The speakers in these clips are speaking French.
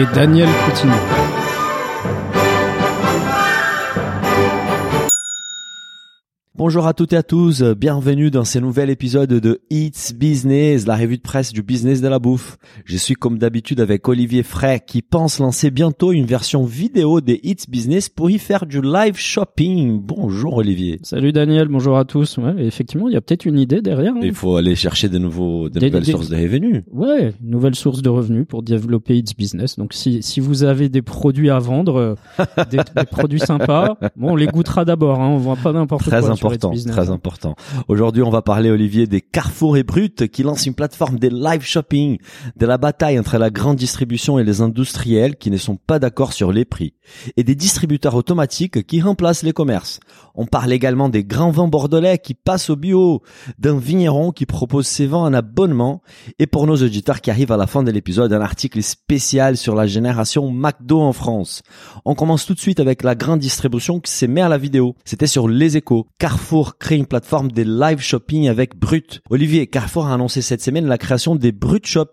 Et Daniel Coutinho. Bonjour à toutes et à tous, bienvenue dans ce nouvel épisode de It's Business, la revue de presse du business de la bouffe. Je suis comme d'habitude avec Olivier Fray qui pense lancer bientôt une version vidéo des It's Business pour y faire du live shopping. Bonjour Olivier. Salut Daniel, bonjour à tous. Ouais, effectivement, il y a peut-être une idée derrière. hein. Il faut aller chercher de nouveaux, de Des- nouvelles des- sources de revenus. Ouais, une nouvelle source de revenus pour développer It's Business. Donc si, si vous avez des produits à vendre, euh, des, des produits sympas, bon, on les goûtera d'abord. Hein, on voit pas n'importe quoi. Important, très important. Aujourd'hui, on va parler, Olivier, des Carrefour et Brut qui lancent une plateforme des live shopping, de la bataille entre la grande distribution et les industriels qui ne sont pas d'accord sur les prix, et des distributeurs automatiques qui remplacent les commerces. On parle également des grands vins bordelais qui passent au bio, d'un vigneron qui propose ses vins en abonnement, et pour nos auditeurs qui arrivent à la fin de l'épisode, un article spécial sur la génération McDo en France. On commence tout de suite avec la grande distribution qui s'est mis à la vidéo. C'était sur Les Échos. Carrefour crée une plateforme des live shopping avec Brut. Olivier, Carrefour a annoncé cette semaine la création des Brut Shop,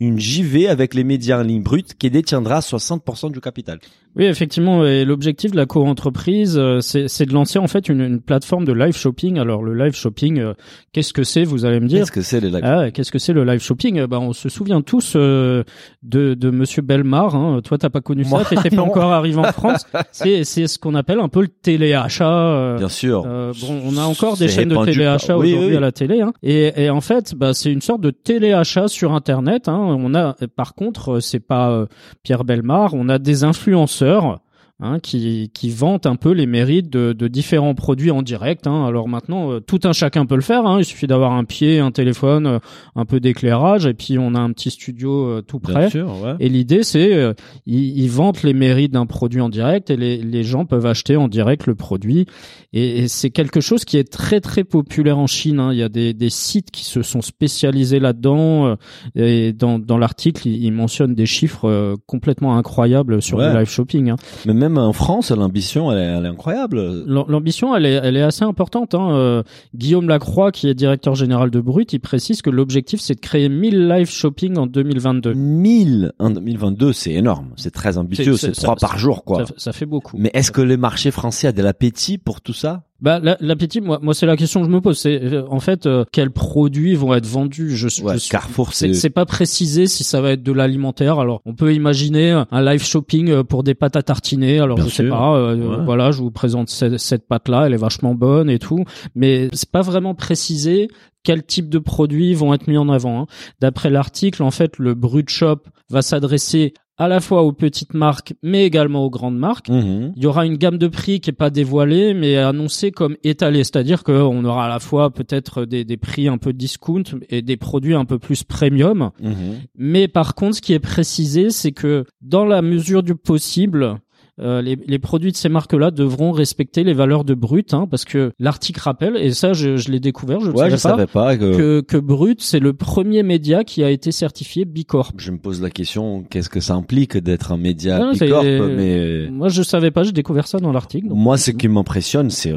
une JV avec les médias en ligne Brut qui détiendra 60% du capital. Oui, effectivement. Et l'objectif de la co-entreprise, euh, c'est de lancer en fait une, une plateforme de live shopping. Alors le live shopping, euh, qu'est-ce que c'est Vous allez me dire? Qu'est-ce que c'est les live Ah, qu'est-ce que c'est le live shopping? Bah, On se souvient tous euh, de, de Monsieur Belmar. Hein. Toi, t'as pas connu Moi, ça, t'étais pas encore arrivé en France. C'est c'est ce qu'on appelle un peu le téléachat. euh, Bien sûr. euh, bon, on a encore des chaînes de téléachat oui, aujourd'hui oui. à la télé, hein. et, et en fait, bah, c'est une sorte de téléachat sur Internet. Hein. On a, par contre, euh, c'est pas euh, Pierre Belmar, on a des influenceurs. Hein, qui, qui vantent un peu les mérites de, de différents produits en direct. Hein. Alors maintenant, euh, tout un chacun peut le faire. Hein. Il suffit d'avoir un pied, un téléphone, euh, un peu d'éclairage, et puis on a un petit studio euh, tout Bien prêt. sûr, ouais. Et l'idée, c'est ils, ils vantent les mérites d'un produit en direct et les, les gens peuvent acheter en direct le produit. Et, et c'est quelque chose qui est très très populaire en Chine. hein. Il y a des, des sites qui se sont spécialisés là-dedans. euh, Et dans, dans l'article, ils, ils mentionnent des chiffres euh, complètement incroyables sur Ouais. le live shopping. hein. Mais même en France, l'ambition, elle est, elle est incroyable. L'am- L'ambition, elle est, elle est assez importante. Hein. Euh, Guillaume Lacroix, qui est directeur général de Brut, il précise que l'objectif, c'est de créer 1000 live shopping en 2022. 1000 en 2022, c'est énorme. C'est très ambitieux. C'est- trois par jour, quoi. Ça, ça fait beaucoup. Mais est-ce que le marché français a de l'appétit pour tout ça? Bah la- l'appétit, moi, moi c'est la question que je me pose. C'est euh, en fait euh, quels produits vont être vendus? Je, suis- Carrefour, c'est c'est pas précisé si ça va être de l'alimentaire. Alors on peut imaginer un live shopping euh, pour des pâtes à tartiner. Alors Bien je sais sûr. pas. euh, Ouais. Voilà, je vous présente cette, cette pâte là. Elle est vachement bonne et tout. Mais c'est pas vraiment précisé quel type de produits vont être mis en avant. hein. D'après l'article, en fait, le Brut Shop va s'adresser à la fois aux petites marques, mais également aux grandes marques. Mhm. Il y aura une gamme de prix qui est pas dévoilée, mais annoncée comme étalée, c'est-à-dire qu'on aura à la fois peut-être des, des prix un peu discount et des produits un peu plus premium. Mhm. Mais par contre, ce qui est précisé, c'est que dans la mesure du possible, euh, les, les produits de ces marques-là devront respecter les valeurs de brut, hein, parce que l'article rappelle, et ça je, je l'ai découvert, je ne Ouais, savais pas, savais pas que... que, que brut c'est le premier média qui a été certifié Bicorp. Je me pose la question, qu'est-ce que ça implique d'être un média Bicorp Mais Moi je savais pas, j'ai découvert ça dans l'article. moi, ce qui m'impressionne, c'est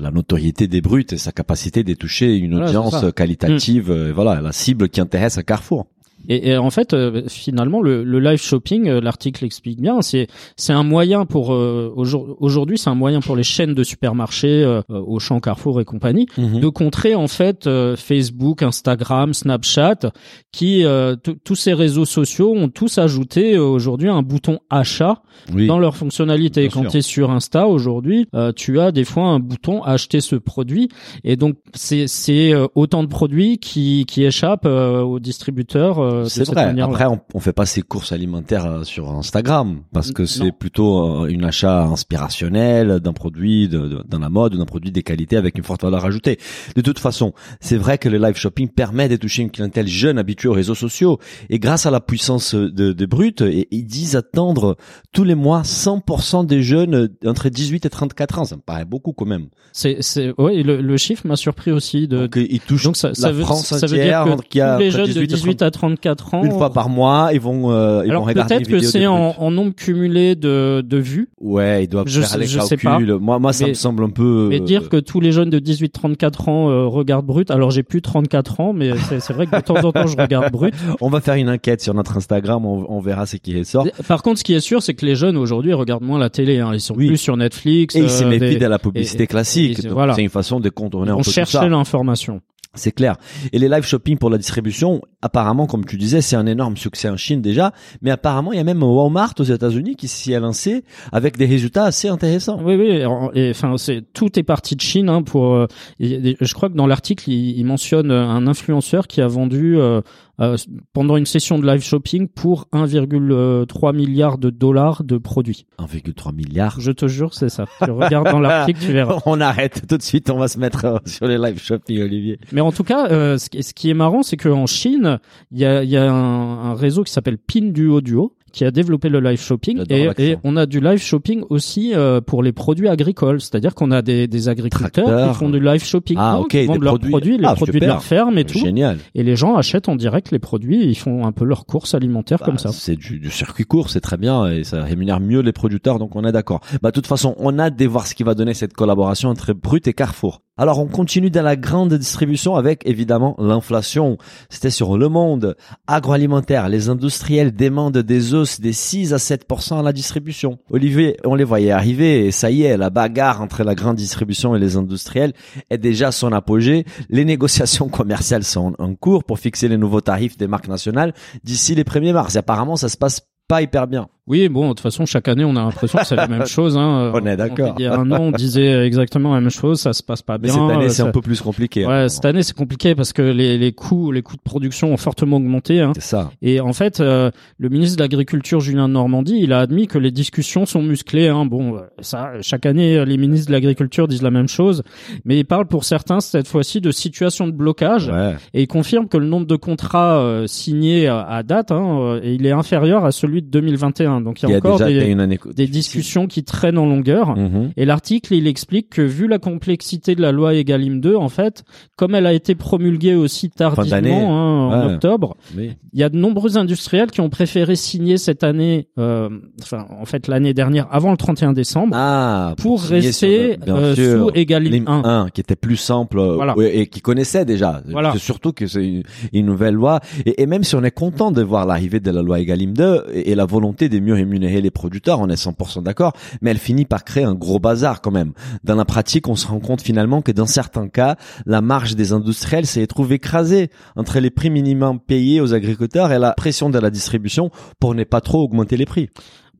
la notoriété des brutes et sa capacité de toucher une Voilà, audience ça. Mm. qualitative. euh, Voilà, la cible qui intéresse à Carrefour. Et, et en fait, euh, finalement, le, le live shopping, euh, l'article explique bien, c'est c'est un moyen pour euh, aujourd- aujourd'hui, c'est un moyen pour les chaînes de supermarchés, euh, euh, Auchan, Carrefour et compagnie, Mhm. de contrer en fait euh, Facebook, Instagram, Snapchat, qui euh, tous ces réseaux sociaux ont tous ajouté euh, aujourd'hui un bouton achat Oui. dans leur fonctionnalité. Bien Quand tu es sur Insta aujourd'hui, euh, tu as des fois un bouton acheter ce produit et donc c'est c'est autant de produits qui qui échappent euh, aux distributeurs euh, de C'est cette vrai. Après, on, on fait pas ses courses alimentaires euh, sur Instagram parce que c'est plutôt euh, une achat inspirationnel d'un produit de, de- dans la mode, d'un produit des qualités avec une forte valeur ajoutée. De toute façon, c'est vrai que le live shopping permet de toucher une clientèle jeune habituée aux réseaux sociaux et grâce à la puissance de, de Brut, et- ils disent attendre tous les mois 100% des jeunes euh, entre 18 et 34 ans. Ça me paraît beaucoup quand même. C'est, c'est, ouais, et le, le chiffre m'a surpris aussi de. Donc euh, ils touchent donc ça, la ça veut, France ça veut entière dire que tous les jeunes de 18 et 18 à 34 ans. une fois par mois, ils vont euh, ils Alors vont regarder peut-être que c'est en, en nombre cumulé de, de vues, Ouais, ils doivent Je faire les je sais pas. Moi, moi, ça Mais- me semble un peu. mais euh, dire que tous les jeunes de 18-34 ans euh, regardent Brut. Alors j'ai plus 34 ans, mais c'est, vrai que de temps en temps je regarde Brut. On va faire une enquête sur notre Instagram. On, on verra ce qui ressort. Par contre, ce qui est sûr, c'est que les jeunes aujourd'hui regardent moins la télé. Hein. Ils sont Oui. plus sur Netflix. Et ils se euh, méfient de la publicité et- classique. voilà. C'est une façon de contourner un on peu tout cherchait ça. l'information. C'est clair. Et les live shopping pour la distribution, apparemment, comme tu disais, c'est un énorme succès en Chine déjà. Mais apparemment, il y a même Walmart aux États-Unis qui s'y est lancé avec des résultats assez intéressants. Oui, oui. Et enfin, c'est tout est parti de Chine hein, pour. euh, et- et je crois que dans l'article, il, il mentionne un influenceur qui a vendu euh, euh, pendant une session de live shopping pour 1,3 milliard de dollars de produits. 1,3 milliard. Je te jure, c'est ça. Tu regardes dans l'article, tu verras. On arrête tout de suite. On va se mettre euh, sur les live shopping, Olivier. Mais en tout cas, euh, ce, qui, ce qui est marrant, c'est qu'en Chine, il y a, y a un, un réseau qui s'appelle Pinduoduo Duo qui a développé le live shopping et, on a du live shopping aussi euh, pour les produits agricoles, c'est-à-dire qu'on a des, des agriculteurs qui font du live shopping, Ah, qui vendent des leurs produits. produits, les Ah, produits super. de leur ferme et tout, Génial. et les gens achètent en direct les produits, et ils font un peu leurs courses alimentaires Bah, comme ça. C'est du, du circuit court, c'est très bien et ça rémunère mieux les producteurs, donc on est d'accord. Bah, de toute façon, on a de voir ce qui va donner cette collaboration entre Brut et Carrefour. Alors, on continue dans la grande distribution avec évidemment l'inflation. C'était sur Le Monde. Agroalimentaire, les industriels demandent des hausses des 6 à 7% à la distribution. Olivier, on les voyait arriver et ça y est, la bagarre entre la grande distribution et les industriels est déjà à son apogée. Les négociations commerciales sont en cours pour fixer les nouveaux tarifs des marques nationales d'ici les 1er mars. Apparemment, ça se passe pas hyper bien. Oui, bon, de toute façon, chaque année, on a l'impression que c'est la même chose. Hein. On est d'accord. Il y a un an, on disait exactement la même chose, ça se passe pas Mais bien. cette année, euh, c'est un peu plus compliqué. Ouais, hein. cette année c'est compliqué parce que les, les coûts les coûts de production ont fortement augmenté. Hein. C'est ça. Et en fait, euh, le ministre de l'Agriculture Julien Normandie, il a admis que les discussions sont musclées. Hein. Bon, euh, ça, chaque année, les ministres de l'Agriculture disent la même chose, mais il parle pour certains cette fois-ci de situation de blocage. Ouais. Et il confirme que le nombre de contrats euh, signés à, à date, hein, il est inférieur à celui de 2021. Donc il y Il a, y a encore déjà des, année des discussions qui traînent en longueur. Mhm. Et l'article, il explique que vu la complexité de la loi Egalim 2, en fait, comme elle a été promulguée aussi tardivement, hein, en Ouais. octobre, Oui. il y a de nombreux industriels qui ont préféré signer cette année, euh, enfin, en fait, l'année dernière, avant le 31 décembre, Ah, pour rester le- euh, sous Egalim Lim 1. 1, qui était plus simple euh, Voilà. et qui connaissait déjà. Voilà. C'est surtout que c'est une, une nouvelle loi. Et, et même si on est content de voir l'arrivée de la loi Egalim 2 et, et la volonté de mieux rémunérer les producteurs, on est 100% d'accord, mais elle finit par créer un gros bazar quand même. Dans la pratique, on se rend compte finalement que dans certains cas, la marge des industriels s'est trouvée écrasée entre les prix minimums payés aux agriculteurs et la pression de la distribution pour ne pas trop augmenter les prix.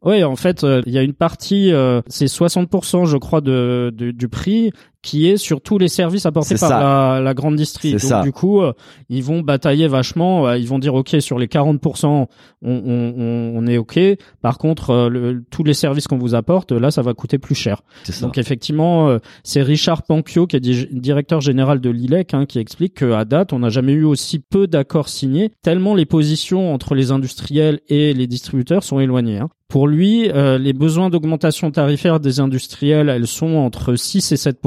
Oui, en fait, euh, il y a une partie, euh, c'est 60%, je crois, de, de- du prix qui est sur tous les services apportés par la, la grande distri. C'est Donc ça. du coup, euh, ils vont batailler vachement. euh, Ils vont dire, ok, sur les 40%, on, on, on, est ok. Par contre, euh, le- tous les services qu'on vous apporte, là, ça va coûter plus cher. C'est ça. Donc effectivement, c'est Richard Panquio, qui est di- directeur général de l'ILEC, hein, qui explique qu'à date, on n'a jamais eu aussi peu d'accords signés, tellement les positions entre les industriels et les distributeurs sont éloignées. hein. Pour lui, les besoins d'augmentation tarifaire des industriels, elles sont entre 6 et 7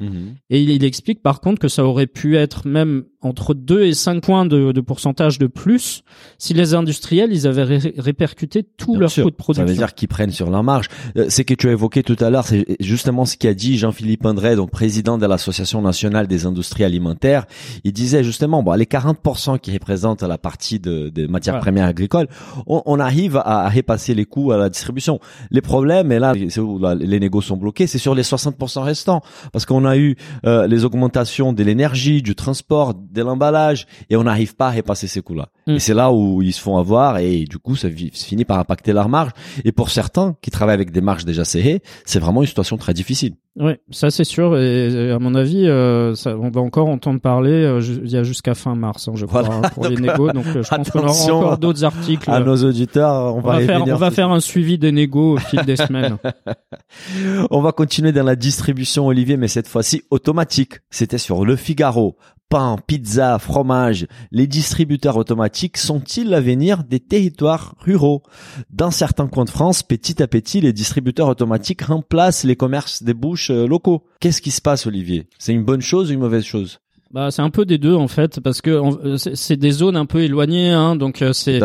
Mhm. et il, il explique par contre que ça aurait pu être même entre 2 et 5 points de, de pourcentage de plus si les industriels, ils avaient ré- répercuté tout Bien leur sûr. coût de production. Ça veut dire qu'ils prennent sur leur marge. Euh, C'est que tu as évoqué tout à l'heure, c'est justement ce qu'a dit Jean-Philippe André, donc président de l'Association nationale des industries alimentaires. Il disait justement, bon, les 40% qui représentent la partie de, des matières Voilà. premières agricoles, on, on arrive à, à repasser les coûts à la distribution. Les problèmes, et là, c'est où là, les négos sont bloqués, c'est sur les 60% restants, parce qu'on a eu euh, les augmentations de l'énergie, du transport, de l'emballage et on n'arrive pas à repasser ces coûts-là. Mm. Et c'est là où ils se font avoir et du coup ça finit par impacter leur marge. Et pour certains qui travaillent avec des marges déjà serrées, c'est vraiment une situation très difficile. Oui, ça c'est sûr. Et à mon avis, euh, ça, on va encore entendre parler. euh, il y a jusqu'à fin mars, hein, je crois, Voilà. hein, pour les négos. Donc euh, je pense qu'on aura encore d'autres articles. À nos auditeurs, on, on va, faire, on va faire un suivi des négos au fil des semaines. On va continuer dans la distribution Olivier, mais cette fois-ci automatique. C'était sur Le Figaro. Pain, pizza, fromage. Les distributeurs automatiques sont-ils l'avenir des territoires ruraux? Dans certains coins de France, petit à petit, les distributeurs automatiques remplacent les commerces des bouches euh, locaux. Qu'est-ce qui se passe, Olivier? C'est une bonne chose ou une mauvaise chose? Bah, c'est un peu des deux en fait, parce que euh, c'est des zones un peu éloignées, hein, donc euh, c'est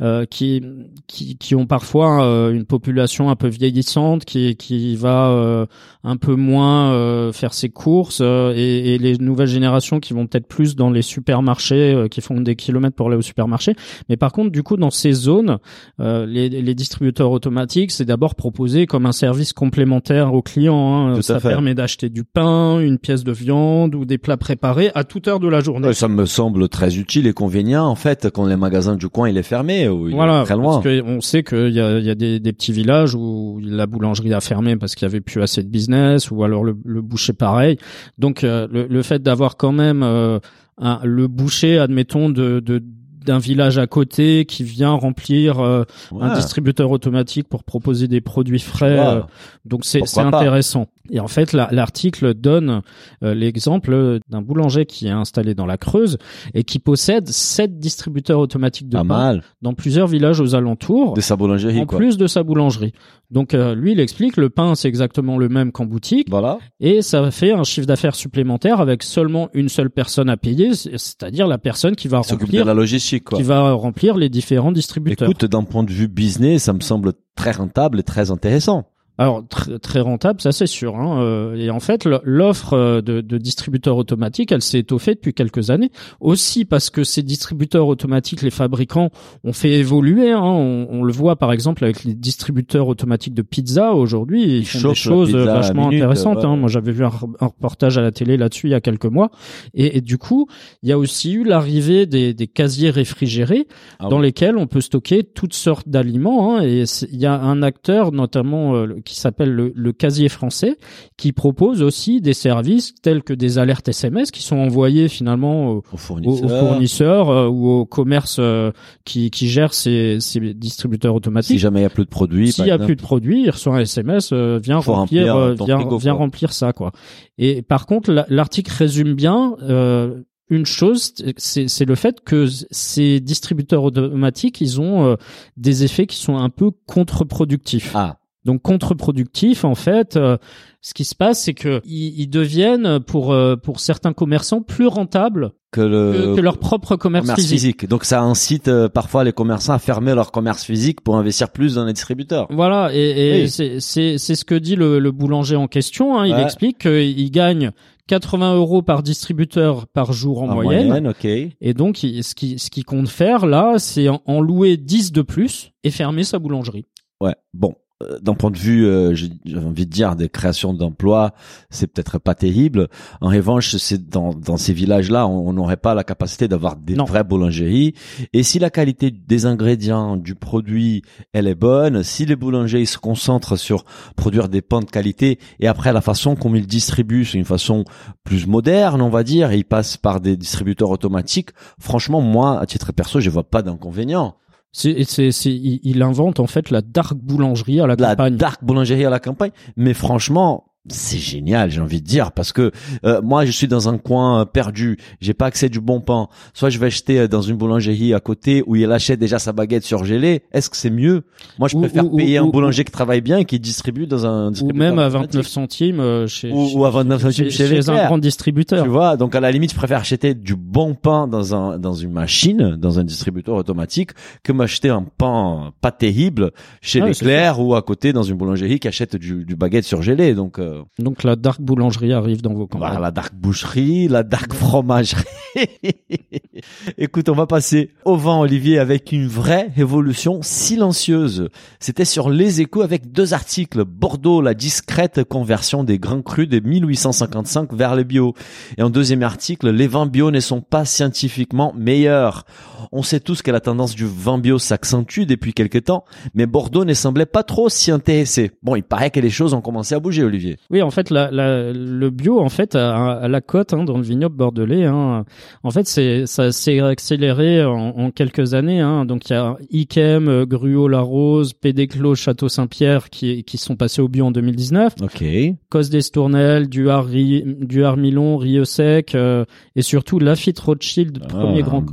euh, qui, qui qui ont parfois euh, une population un peu vieillissante, qui qui va euh, un peu moins euh, faire ses courses, euh, et, et les nouvelles générations qui vont peut-être plus dans les supermarchés, euh, qui font des kilomètres pour aller au supermarché. Mais par contre, du coup, dans ces zones, euh, les, les distributeurs automatiques, c'est d'abord proposé comme un service complémentaire aux clients. hein. Tout à Ça permet d'acheter du pain, une pièce de viande ou des plats préparés à toute heure de la journée. Ça me semble très utile et convenient en fait quand les magasins du coin il est fermé ou il est Voilà, très loin. parce que on sait qu'il y a, y a des, des petits villages où la boulangerie a fermé parce qu'il y avait plus assez de business, ou alors le, le boucher pareil. Donc euh, le, le fait d'avoir quand même euh, un- le boucher, admettons, de, de d'un village à côté qui vient remplir euh, un distributeur automatique pour proposer des produits frais. Ouais. euh, donc c'est intéressant. Et en fait, la- l'article donne euh, l'exemple d'un boulanger qui est installé dans la Creuse et qui possède sept distributeurs automatiques de Pas pain mal dans plusieurs villages aux alentours, de sa boulangerie en quoi. plus de sa boulangerie. Donc euh, lui, il explique le pain, c'est exactement le même qu'en boutique, Voilà. et ça fait un chiffre d'affaires supplémentaire avec seulement une seule personne à payer, c'est- c'est-à-dire la personne qui va S'occupe de remplir, la logistique quoi. qui va remplir les différents distributeurs. Écoute, d'un point de vue business, ça me semble très rentable et très intéressant. Alors tr- très rentable, ça c'est sûr. Hein. euh, Et en fait, l'offre euh, de, de distributeurs automatiques, elle s'est étoffée depuis quelques années. Aussi parce que ces distributeurs automatiques, les fabricants ont fait évoluer. Hein. On, on le voit par exemple avec les distributeurs automatiques de pizza aujourd'hui, ils, Ils font des choses la vachement minute, intéressantes. ouais. hein. Moi, j'avais vu un, un reportage à la télé là-dessus il y a quelques mois. Et, et du coup, il y a aussi eu l'arrivée des, des casiers réfrigérés Ah dans oui. lesquels on peut stocker toutes sortes d'aliments. hein, et il y a un acteur notamment euh, qui s'appelle le, le Casier français qui propose aussi des services tels que des alertes SMS qui sont envoyées finalement aux, Au aux- fournisseur. aux fournisseurs euh, ou aux commerces euh, qui, qui gèrent ces, ces distributeurs Si automatiques. jamais il y a plus de produits. S'il par y a exemple. plus de produits, il reçoit un SMS, euh, viens Faut remplir, remplir euh, ton viens, frigo, viens remplir ça quoi. Et par contre, la- l'article résume bien euh, une chose, c'est c'est le fait que ces distributeurs automatiques, ils ont euh, des effets qui sont un peu contre-productifs. Ah, Donc contre-productif, en fait, euh, ce qui se passe, c'est que ils, ils deviennent pour euh, pour certains commerçants plus rentables que le que leur propre commerce, commerce physique. physique. Donc ça incite euh, parfois les commerçants à fermer leur commerce physique pour investir plus dans les distributeurs. Voilà, et, et Oui. c'est c'est c'est ce que dit le, le boulanger en question. Hein. Il Ouais. explique qu'il gagne 80 euros par distributeur par jour en, moyenne. ok. Et donc, il- ce qui ce qu'il compte faire là, c'est en, en louer 10 de plus et fermer sa boulangerie. Ouais. Bon, d'un point de vue, euh, j'ai envie de dire des créations d'emplois, c'est peut-être pas terrible. En revanche, c'est dans dans ces villages-là, on on n'aurait pas la capacité d'avoir des Non. vraies boulangeries. Et si la qualité des ingrédients du produit elle est bonne, si les boulangers ils se concentrent sur produire des pains de qualité et après la façon comme ils distribuent, c'est une façon plus moderne, on va dire, et ils passent par des distributeurs automatiques. Franchement, moi, à titre perso, je vois pas d'inconvénient. C'est c'est c'est il, invente en fait la dark boulangerie à la la campagne. dark boulangerie à la campagne. Mais franchement, c'est génial, j'ai envie de dire, parce que euh, moi, je suis dans un coin euh, perdu, j'ai pas accès du bon pain. Soit je vais acheter euh, dans une boulangerie à côté où il achète déjà sa baguette surgelée. Est-ce que c'est mieux? Moi, je Ou- préfère ou- payer ou- un boulanger qui travaille bien et qui distribue dans un ou distributeur même à automatique. 29 centimes euh, chez Ou- chez- ou à 29 centimes chez un Leclerc. grand distributeur. Tu vois, donc à la limite, je préfère acheter du bon pain dans un dans une machine, dans un distributeur automatique, que m'acheter un pain pas terrible chez Ah, Leclerc ou à côté dans une boulangerie qui achète du, du baguette surgelée. Donc euh, Donc la dark boulangerie arrive dans vos campagnes. voilà, la dark boucherie, la dark fromagerie. Écoute, on va passer au vin, Olivier, avec une vraie évolution silencieuse. C'était sur Les Échos avec deux articles. Bordeaux, la discrète conversion des grains crus de 1855 vers le bio. Et en deuxième article, les vins bio ne sont pas scientifiquement meilleurs. On sait tous que la tendance du vin bio s'accentue depuis quelques temps, mais Bordeaux ne semblait pas trop s'y intéresser. Bon, il paraît que les choses ont commencé à bouger, Olivier. Oui, en fait, la, la- le bio, en fait, à, à la cote hein, dans le vignoble bordelais, hein, en fait, c'est ça s'est accéléré en, en quelques années. Hein, donc, il y a Ikem, euh, Gruau, La Rose, Pédéclos, Château Saint-Pierre qui, qui sont passés au bio en 2019. Ok. Cos d'Estournel, Duard, Ri- Duard Milon, Rio Sec euh, et surtout Lafitte Rothschild, Ah, premier grand cru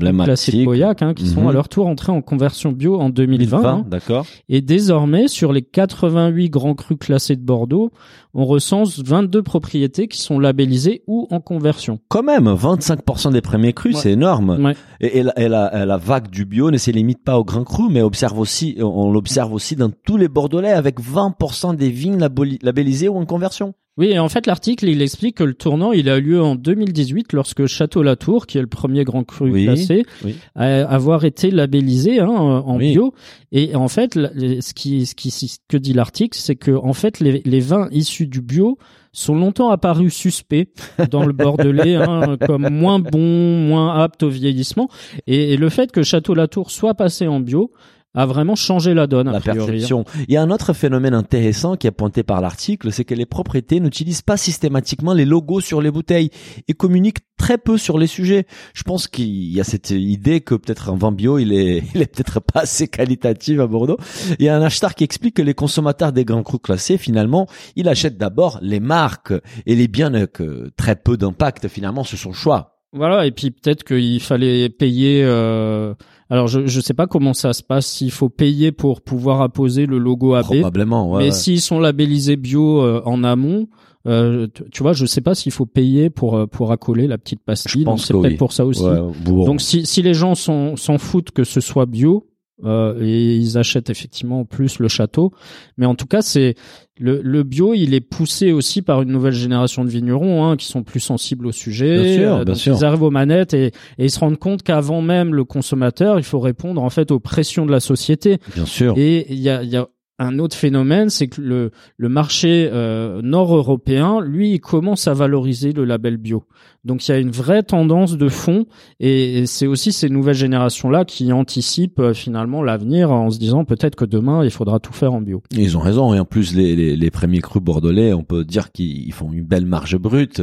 hein, qui sont Mhm. à leur tour entrés en conversion bio en 2020. 2020, hein. d'accord. Et désormais, sur les 88 grands crus classés de Bordeaux, on recense 22 propriétés qui sont labellisées ou en conversion. Quand même, 25% des premiers crus, Ouais. c'est énorme. Ouais. Et, et la, et la- et la vague du bio ne se limite pas aux grands crus, mais observe aussi, on l'observe aussi dans tous les Bordelais avec 20% des vignes labellisées ou en conversion. Oui, et en fait, l'article, il explique que le tournant, il a eu lieu en 2018 lorsque Château Latour, qui est le premier grand cru Oui, classé, oui. a avoir été labellisé hein, en Oui. bio. Et en fait, ce qui, ce qui, ce que dit l'article, c'est que en fait, les, les vins issus du bio sont longtemps apparus suspects dans le Bordelais, hein, comme moins bons, moins aptes au vieillissement. Et, et le fait que Château Latour soit passé en bio a vraiment changé la donne. a la priori. perception. Il y a un autre phénomène intéressant qui est pointé par l'article, c'est que les propriétés n'utilisent pas systématiquement les logos sur les bouteilles et communiquent très peu sur les sujets. Je pense qu'il y a cette idée que peut-être un vin bio, il est, il est peut-être pas assez qualitatif à Bordeaux. Il y a un hashtag qui explique que les consommateurs des grands crus classés, finalement, ils achètent d'abord les marques et les biens que très peu d'impact finalement sur son choix. Voilà, et puis peut-être qu'il fallait payer. euh, Alors je je sais pas comment ça se passe, s'il faut payer pour pouvoir apposer le logo AB. Probablement, ouais. mais ouais. s'ils sont labellisés bio euh, en amont, euh, tu, vois, je sais pas s'il faut payer pour euh, pour accoler la petite pastille. Je pense donc c'est peut-être oui. pour ça aussi. Ouais, bon. Donc si si les gens s'en s'en foutent que ce soit bio. Euh, et ils achètent effectivement plus le château, mais en tout cas c'est le, le bio, il est poussé aussi par une nouvelle génération de vignerons hein, qui sont plus sensibles au sujet. Bien sûr, bien donc sûr. Ils arrivent aux manettes et, et ils se rendent compte qu'avant même le consommateur, il faut répondre en fait aux pressions de la société. bien sûr. Et il y a, il y a un autre phénomène, c'est que le, le marché euh, nord-européen, lui, il commence à valoriser le label bio. Donc il y a une vraie tendance de fond, et, et c'est aussi ces nouvelles générations-là qui anticipent euh, finalement l'avenir en se disant peut-être que demain, il faudra tout faire en bio. Ils ont raison et en plus les, les, les premiers crus bordelais, on peut dire qu'ils font une belle marge brute,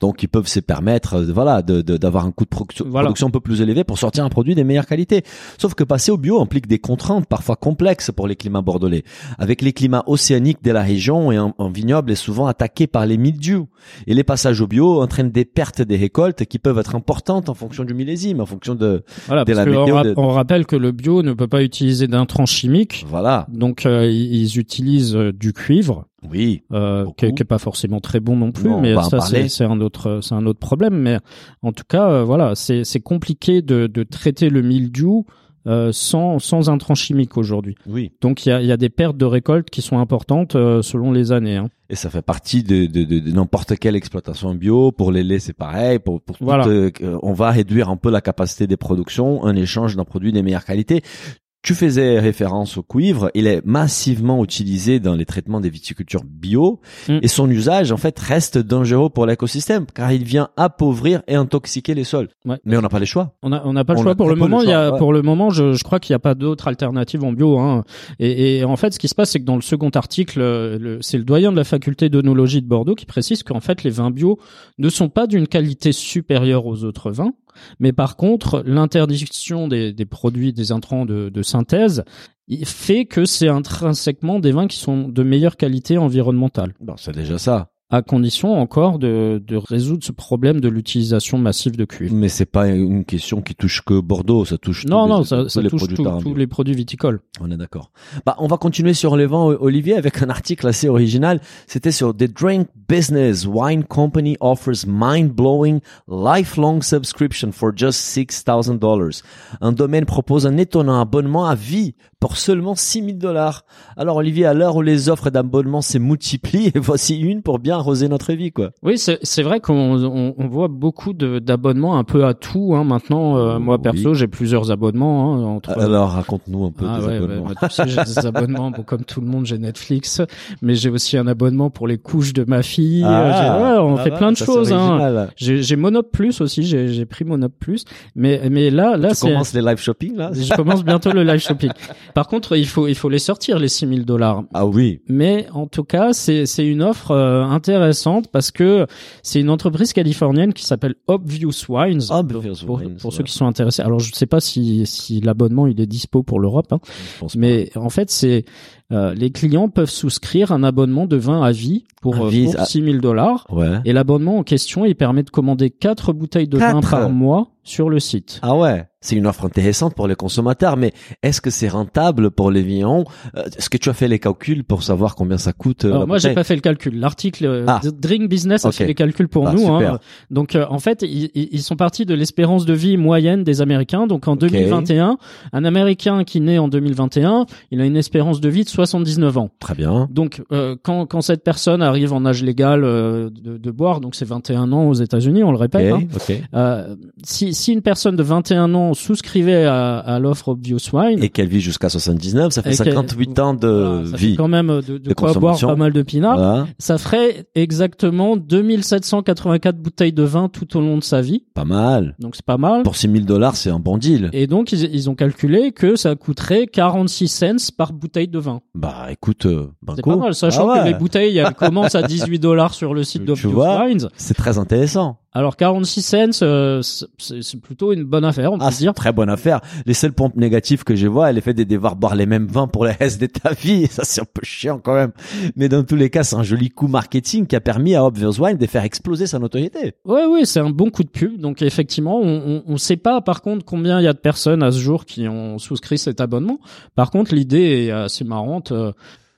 donc ils peuvent se permettre, euh, voilà, de de- d'avoir un coût de production, Voilà. production un peu plus élevé pour sortir un produit des meilleures qualités. Sauf que passer au bio implique des contraintes parfois complexes pour les climats bordelais. Avec les climats océaniques de la région et un, un vignoble est souvent attaqué par les mildious et les passages au bio entraînent des pertes des récoltes qui peuvent être importantes en fonction du millésime, en fonction de Voilà, Dès parce la que on, météo de- on rappelle que le bio ne peut pas utiliser d'intrants chimiques, voilà. donc euh, ils utilisent euh, du cuivre. Oui. euh, qui, est- qui est pas forcément très bon non plus, Non, mais ça c'est un autre c'est un autre problème. Mais en tout cas, euh, voilà, c'est c'est compliqué de, de traiter le mildiou euh, sans sans intrants chimiques aujourd'hui. Oui. Donc il y a il y a des pertes de récolte qui sont importantes euh, selon les années. Hein. Et ça fait partie de, de, de, de n'importe quelle exploitation bio. Pour les laits, c'est pareil. Pour, pour tout, Voilà. euh, on va réduire un peu la capacité des productions en échange d'un produit de meilleure qualité. Tu faisais référence au cuivre. Il est massivement utilisé dans les traitements des viticultures bio. Mm. Et son usage, en fait, reste dangereux pour l'écosystème car il vient appauvrir et intoxiquer les sols. Ouais. Mais on n'a pas les choix. On n'a pas le On choix pour le moment. Y a ouais. pour le moment, je, je crois qu'il n'y a pas d'autre alternative en bio. Hein. Et, et en fait, ce qui se passe, c'est que dans le second article, euh, c'est le doyen de la faculté d'œnologie de Bordeaux qui précise qu'en fait, les vins bio ne sont pas d'une qualité supérieure aux autres vins. Mais par contre, l'interdiction des, produits, des intrants de, synthèse, fait que c'est intrinsèquement des vins qui sont de meilleure qualité environnementale Bon, c'est déjà ça. À condition encore de, de résoudre ce problème de l'utilisation massive de cuivre. Mais c'est pas une question qui touche que Bordeaux. Ça touche Non, tous non, les, ça, tous ça les touche produits tout- bio. tous les produits viticoles. On est d'accord. Bah, on va continuer sur les vins, Olivier, avec un article assez original. C'était sur The Drink Business. Wine Company offers mind-blowing lifelong subscription for just $6,000. Un domaine propose un étonnant abonnement à vie pour seulement 6 000 dollars. Alors, Olivier, à l'heure où les offres d'abonnement se multiplient, et voici une pour bien bien arroser notre vie, quoi. Oui, c'est vrai qu'on on, on voit beaucoup de- d'abonnements un peu à tout. Hein. Maintenant, euh, moi perso, Oui. j'ai plusieurs abonnements. Hein, entre Alors, raconte-nous un peu Ah tes ouais, abonnements. tu sais, j'ai des abonnements. Bon, comme tout le monde, j'ai Netflix, mais j'ai aussi un abonnement pour les couches de ma fille. Euh, j'ai- ouais, on ah fait ouais, plein de choses. Hein. J'ai Monop Plus aussi. J'ai pris Monop Plus, mais mais là là Tu c'est commences les live shopping, là? je commence bientôt le live shopping. Par contre, il faut il faut les sortir les 6000 dollars. Ah oui. Mais en tout cas, c'est c'est une offre euh, intéressante parce que c'est une entreprise californienne qui s'appelle Obvious Wines. Obvious pour, Wines, pour ouais. ceux qui sont intéressés. Alors je ne sais pas si si l'abonnement il est dispo pour l'Europe, hein, pas. mais en fait c'est euh, les clients peuvent souscrire un abonnement de vin à vie pour, À euh, vie, pour à- 6000 dollars. Ouais. Et l'abonnement en question, il permet de commander quatre bouteilles de vin par mois sur le site. Ah ouais, c'est une offre intéressante pour les consommateurs, mais est-ce que c'est rentable pour les vignerons? Euh, Est-ce que tu as fait les calculs pour savoir combien ça coûte euh, Alors moi j'ai pas fait le calcul. L'article euh, Ah. Drink Business a fait les calculs pour Bah, nous. hein. Donc euh, en fait ils, sont partis de l'espérance de vie moyenne des Américains. Donc en 2021, un Américain qui naît en 2021, il a une espérance de vie de 79 ans. Très bien. Donc euh, quand quand cette personne arrive en âge légal euh, de, de boire, donc c'est 21 ans aux États-Unis, on le répète. hein. si une personne de 21 ans souscrivait à, à l'offre Obvious Wine, Et qu'elle vit jusqu'à 79, ça fait Et qu'elle- 58 ans de voilà, ça fait vie. quand même de, de, de quoi boire pas mal de pinards. Voilà. Ça ferait exactement 2784 bouteilles de vin tout au long de sa vie. Pas mal. Donc c'est pas mal. Pour 6000 dollars, c'est un bon deal. Et donc ils, ils ont calculé que ça coûterait 46 cents par bouteille de vin. Bah écoute, euh, C'est banco. pas mal, sachant Ah ouais. que les bouteilles elles commencent à 18 dollars sur le site d'Obvious Wines. C'est très intéressant. Alors 46 cents, euh, c'est plutôt une bonne affaire, on Ah, peut c'est dire. très bonne affaire. Les seuls points négatifs que je vois, elle est fait de devoir boire les mêmes vins pour le reste de ta vie. Ça, c'est un peu chiant quand même. Mais dans tous les cas, c'est un joli coup marketing qui a permis à Obvious Wine de faire exploser sa notoriété. Ouais, oui, c'est un bon coup de pub. Donc effectivement, on, on sait pas par contre combien il y a de personnes à ce jour qui ont souscrit cet abonnement. Par contre, l'idée est assez marrante.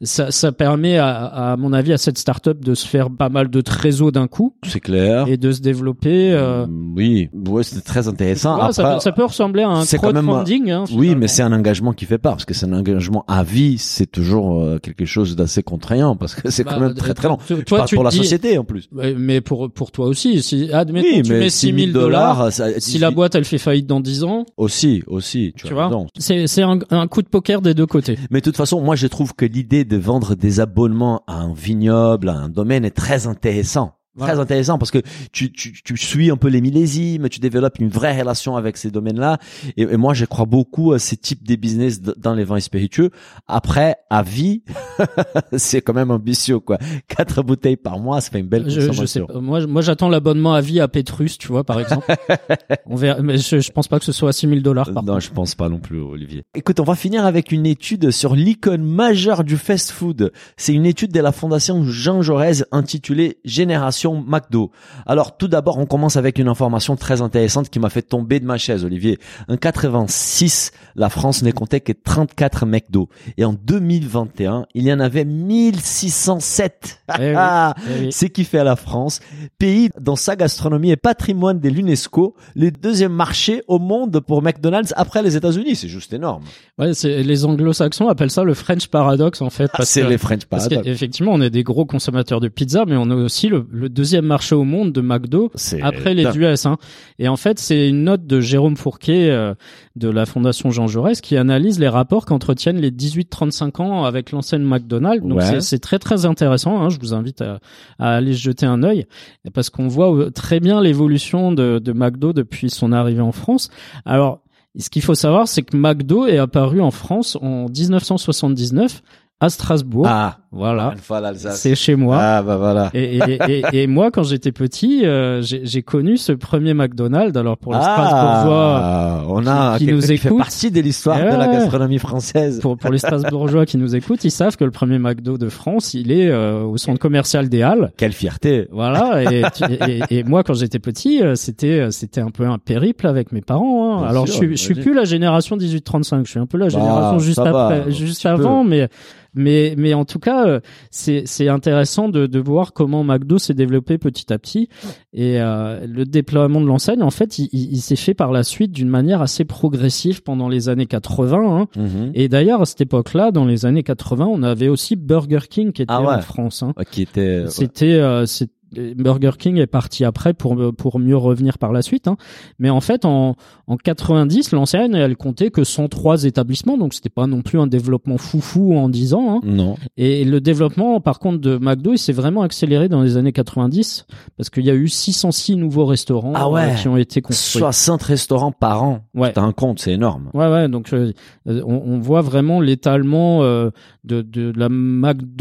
Ça, ça permet, à, à mon avis, à cette startup de se faire pas mal de trésors d'un coup C'est clair. et de se développer. euh, Mm, Oui, ouais, c'est très intéressant. voilà, ça, peut, ça peut ressembler à un même crowdfunding. Hein, Oui, mais c'est un engagement qui fait pas, parce que c'est un engagement à vie, c'est toujours euh, quelque chose d'assez contraignant, parce que c'est Bah, quand même très très long. toi- tu pour la dis- société en plus. Ouais, Mais pour pour toi aussi, si admettons oui, tu mais mets 6 000 dollars, ça- si la boîte elle fait faillite dans 10 ans, aussi, aussi, tu, vois, c'est c'est un, un coup de poker des deux côtés. Mais de toute façon, moi, je trouve que l'idée de vendre des abonnements à un vignoble, à un domaine est très intéressant. Très intéressant parce que tu, tu, tu suis un peu les millésimes, tu développes une vraie relation avec ces domaines-là. Et, et moi, je crois beaucoup à ces types de business dans les vins spiritueux. Après, à vie, c'est quand même ambitieux, quoi. Quatre bouteilles par mois, ça fait une belle Je, je sais consommation. pas. Moi, moi, j'attends l'abonnement à vie à Petrus, tu vois, par exemple. on verra, mais je, je pense pas que ce soit à 6000 dollars par non, contre. je pense pas non plus, Olivier. Écoute, on va finir avec une étude sur l'icône majeure du fast-food. C'est une étude de la Fondation Jean Jaurès intitulée Génération McDo. Alors, tout d'abord, on commence avec une information très intéressante qui m'a fait tomber de ma chaise, Olivier. En 86, la France ne comptait que 34 McDo. Et en 2021, il y en avait 1607. Eh oui, Ah, eh oui. c'est qui fait à la France, pays dont sa gastronomie est patrimoine de l'UNESCO, le deuxième marché au monde pour McDonald's après les États-Unis. C'est juste énorme. Ouais, les anglo-saxons appellent ça le French paradox, en fait. Parce c'est les French parce Paradox. qu'effectivement, on est des gros consommateurs de pizza, mais on est aussi le, le deuxième marché au monde de McDo. Après les. US, hein. Et en fait, c'est une note de Jérôme Fourquet euh, de la Fondation Jean Jaurès qui analyse les rapports qu'entretiennent les 18-35 ans avec l'enseigne McDonald's. Donc Ouais. c'est, très très intéressant. Hein. Je vous invite à, à aller jeter un œil parce qu'on voit euh, très bien l'évolution de, de McDo depuis son arrivée en France. Alors, ce qu'il faut savoir, c'est que McDo est apparu en France en 1979 à Strasbourg. Ah, voilà, une fois l'Alsace. c'est chez moi. Ah, bah voilà. Et, et, et, et moi, quand j'étais petit, euh, j'ai connu ce premier McDonald's. Alors pour les Strasbourgeois, Ah, on a qui- nous qui fait partie de l'histoire de Ouais. la gastronomie française. pour, pour les Strasbourgeois qui nous écoutent, ils savent que le premier McDo de France, il est euh, au centre commercial des Halles. Quelle fierté. Voilà. Et, tu- et, et moi, quand j'étais petit, euh, c'était euh, c'était un peu un périple avec mes parents. hein. Alors sûr, je suis je suis plus la génération 18-35. Je suis un peu la Bah, génération juste va, après, juste avant, mais mais mais en tout cas, euh, c'est intéressant de, de voir comment McDo s'est développé petit à petit et euh, le déploiement de l'enseigne en fait il, il, il s'est fait par la suite d'une manière assez progressive pendant les années 80 hein. Mhm. et d'ailleurs à cette époque-là dans les années 80 on avait aussi Burger King qui était Ah ouais. en France hein. Qui était. C'était euh, c'est- Burger King est parti après pour pour mieux revenir par la suite. Hein. Mais en fait, en en 90, l'enseigne elle comptait que 103 établissements, donc c'était pas non plus un développement foufou en 10 ans. Hein. Non. Et le développement, par contre, de McDo, il s'est vraiment accéléré dans les années 90 parce qu'il y a eu 606 nouveaux restaurants Ah ouais. euh, qui ont été construits. 60 restaurants par an. Ouais. T'as un compte, c'est énorme. Ouais, ouais. Donc, euh, euh, on, on voit vraiment l'étalement euh, de, de la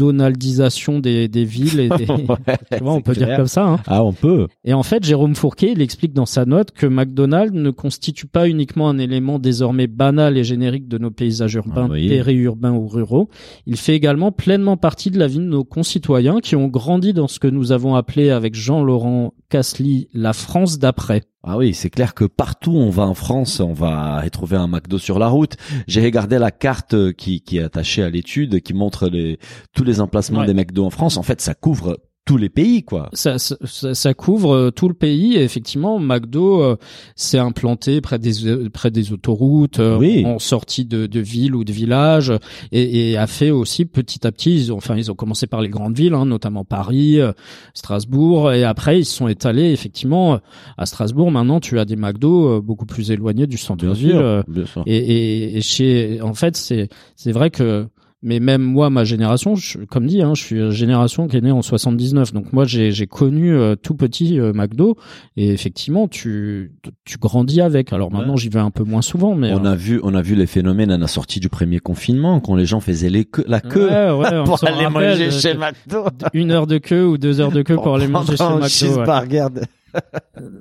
McDonaldisation des, des villes et des. tu vois, on peut dire comme ça. Hein. Ah, on peut. Et en fait, Jérôme Fourquet, il explique dans sa note que McDonald's ne constitue pas uniquement un élément désormais banal et générique de nos paysages urbains, Ah oui. périurbains ou ruraux. Il fait également pleinement partie de la vie de nos concitoyens qui ont grandi dans ce que nous avons appelé avec Jean-Laurent Casely la France d'après. Ah oui, c'est clair que partout où on va en France, on va retrouver un McDo sur la route. J'ai regardé la carte qui, qui est attachée à l'étude, qui montre les, tous les emplacements Ouais. des McDo en France. En fait, ça couvre tous les pays, quoi. Ça, ça, ça- couvre euh, tout le pays et effectivement McDo euh, s'est implanté près des euh, près des autoroutes euh, Oui. en sortie de, de villes ou de villages et, et a fait aussi petit à petit ils ont enfin ils ont commencé par les grandes villes hein, notamment Paris Strasbourg et après ils se sont étalés effectivement à Strasbourg maintenant tu as des McDo beaucoup plus éloignés du centre-ville sûr, bien sûr. et, et, et chez, en fait, c'est c'est vrai que, mais même moi, ma génération, je, comme dit, hein, je suis une génération qui est née en 79. Donc moi, j'ai j'ai connu euh, tout petit euh, McDo et effectivement, tu tu grandis avec. Alors maintenant, Ouais. j'y vais un peu moins souvent, mais On euh, a vu, on a vu les phénomènes à la sortie du premier confinement, quand les gens faisaient les queues- la queue ouais, ouais, pour aller manger euh, chez McDo. une heure de queue ou deux heures de queue pour, aller manger chez McDo.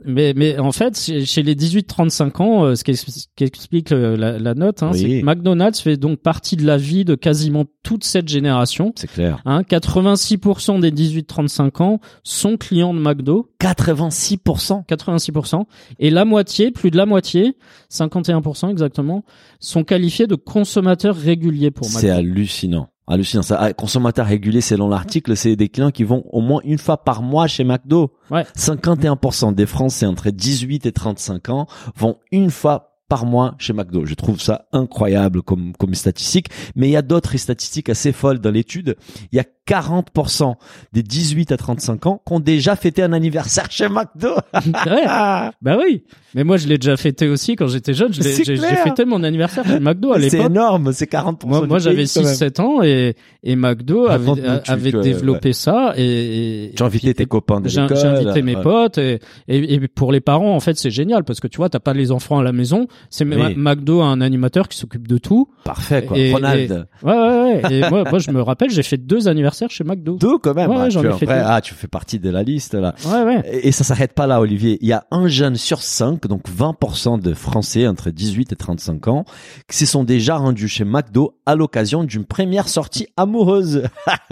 Mais, mais en fait, chez les 18-35 ans, euh, ce qu'ex- ce qu'explique euh, la, la note, hein, Oui. c'est que McDonald's fait donc partie de la vie de quasiment toute cette génération. C'est clair. Hein, 86% des 18-35 ans sont clients de McDo, 86%. 86%, et la moitié, plus de la moitié, 51% exactement, sont qualifiés de consommateurs réguliers pour C'est McDo. hallucinant. Hallucinant. Ça, ah, consommateurs réguliers, selon l'article, c'est des clients qui vont au moins une fois par mois chez McDo. Ouais. 51% des Français entre 18 et 35 ans vont une fois par mois chez McDo. Je trouve ça incroyable comme, comme statistique. Mais il y a d'autres statistiques assez folles dans l'étude. Il y a 40% des 18 à 35 ans qui ont déjà fêté un anniversaire chez McDo. Ouais. bah oui, mais moi je l'ai déjà fêté aussi quand j'étais jeune, C'est j'ai fêté mon anniversaire chez McDo à C'est l'époque. énorme, c'est 40%. Moi, j'avais pays, quand même. 6-7 ans et, et McDo avait, tu- avait tu- développé ça et, J'ai invité tes copains de J'ai l'école. j'ai invité mes Ouais. potes et, et, et pour les parents en fait c'est génial parce que tu vois t'as pas les enfants à la maison c'est Oui. McDo a un animateur qui s'occupe de tout Parfait, quoi. Et- Ronald. ouais ouais, ouais. et moi, moi je me rappelle j'ai fait deux anniversaires chez McDo Deux quand même. Ouais, Ah, j'en ai fait deux. ah, tu fais partie de la liste là. ouais ouais Et et ça s'arrête pas là, Olivier. Il y a un jeune sur cinq, donc 20% de Français entre 18 et 35 ans, qui se sont déjà rendus chez McDo à l'occasion d'une première sortie amoureuse.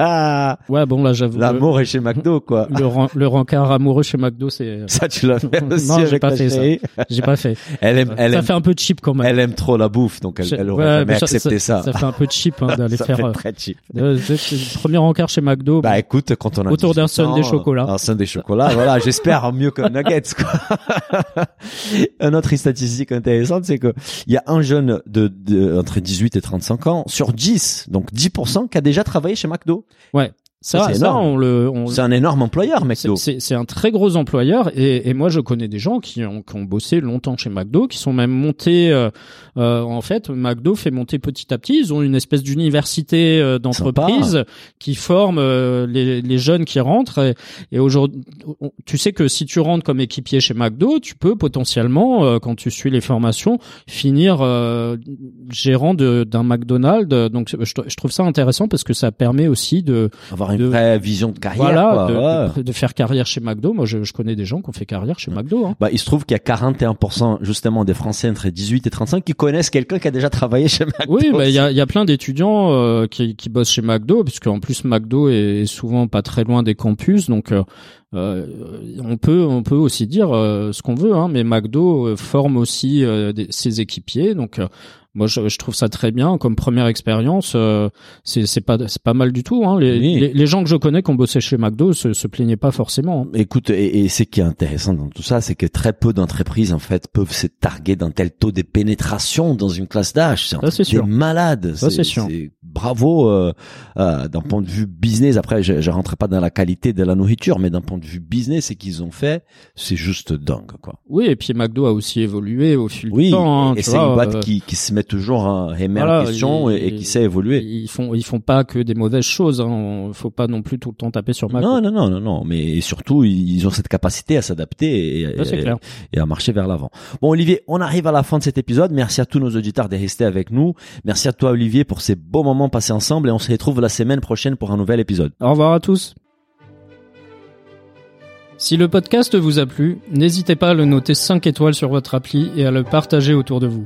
ouais bon là j'avoue L'amour est chez McDo, quoi. le, le rencard amoureux chez McDo c'est Ça, tu l'as fait aussi Non, j'ai pas fait ça. j'ai pas fait Elle aime, elle aime, fait un peu cheap quand même elle aime trop la bouffe, donc elle, elle aurait ouais, jamais mais accepté ça. ça fait un peu cheap hein, d'aller Ça faire fait euh, très cheap. euh, premier encart chez McDo Bah bon. écoute, quand on a Autour d'un 18 ans, sundae chocolat. Un sundae chocolat, voilà, j'espère mieux qu'un nuggets, quoi. Une autre statistique intéressante, c'est que il y a un jeune de, de entre 18 et 35 ans sur 10, donc 10% qui a déjà travaillé chez McDo. ça, ça, c'est ça, on le on, C'est un énorme employeur, McDo. C'est c'est un très gros employeur et, et moi je connais des gens qui ont, qui ont bossé longtemps chez McDo, qui sont même montés. euh, euh, en fait, McDo fait monter petit à petit. Ils ont une espèce d'université euh, d'entreprise qui forme euh, les, les jeunes qui rentrent. Et, et aujourd'hui, tu sais que si tu rentres comme équipier chez McDo, tu peux potentiellement, euh, quand tu suis les formations, finir euh, gérant de- d'un McDonald's. Donc je, je trouve ça intéressant parce que ça permet aussi de Avoir une de- vraie vision de carrière. voilà, quoi, de, ouais. de- de faire carrière chez McDo. Moi, je, je connais des gens qui ont fait carrière chez McDo. Hein. Bah, il se trouve qu'il y a 41% justement des Français entre 18 et 35 qui connaissent quelqu'un qui a déjà travaillé chez McDo. Oui, bah, il y a, y a plein d'étudiants euh, qui, qui bossent chez McDo, puisque en plus McDo est souvent pas très loin des campus, donc euh, euh, on peut on peut aussi dire euh, ce qu'on veut, hein, mais McDo euh, forme aussi des, ses équipiers, donc moi, je, je, trouve ça très bien comme première expérience. Euh, c'est c'est pas c'est pas mal du tout. Hein. Les, les, les, gens que je connais qui ont bossé chez McDo se, se plaignaient pas forcément. Écoute, et, et ce qui est intéressant dans tout ça, c'est que très peu d'entreprises en fait peuvent se targuer d'un tel taux de pénétration dans une classe d'âge. C'est sûr. Malade. Ça c'est sûr. Bravo euh, euh, d'un point de vue business. Après, je, je rentre pas dans la qualité de la nourriture, mais d'un point de vue business, ce qu'ils ont fait, c'est juste dingue, quoi. Oui, et puis McDo a aussi évolué au fil du temps. Hein, et c'est une boîte euh, qui, qui se met toujours remettre en question et, qui sait évoluer. Ils font ils font pas que des mauvaises choses. Hein. Faut pas non plus tout le temps taper sur McDo. Non non non non non. Mais surtout ils ont cette capacité à s'adapter et, et, à marcher vers l'avant. Bon Olivier, on arrive à la fin de cet épisode. Merci à tous nos auditeurs de rester avec nous. Merci à toi Olivier pour ces beaux moments passés ensemble et on se retrouve la semaine prochaine pour un nouvel épisode. Au revoir à tous. Si le podcast vous a plu, n'hésitez pas à le noter 5 étoiles sur votre appli et à le partager autour de vous.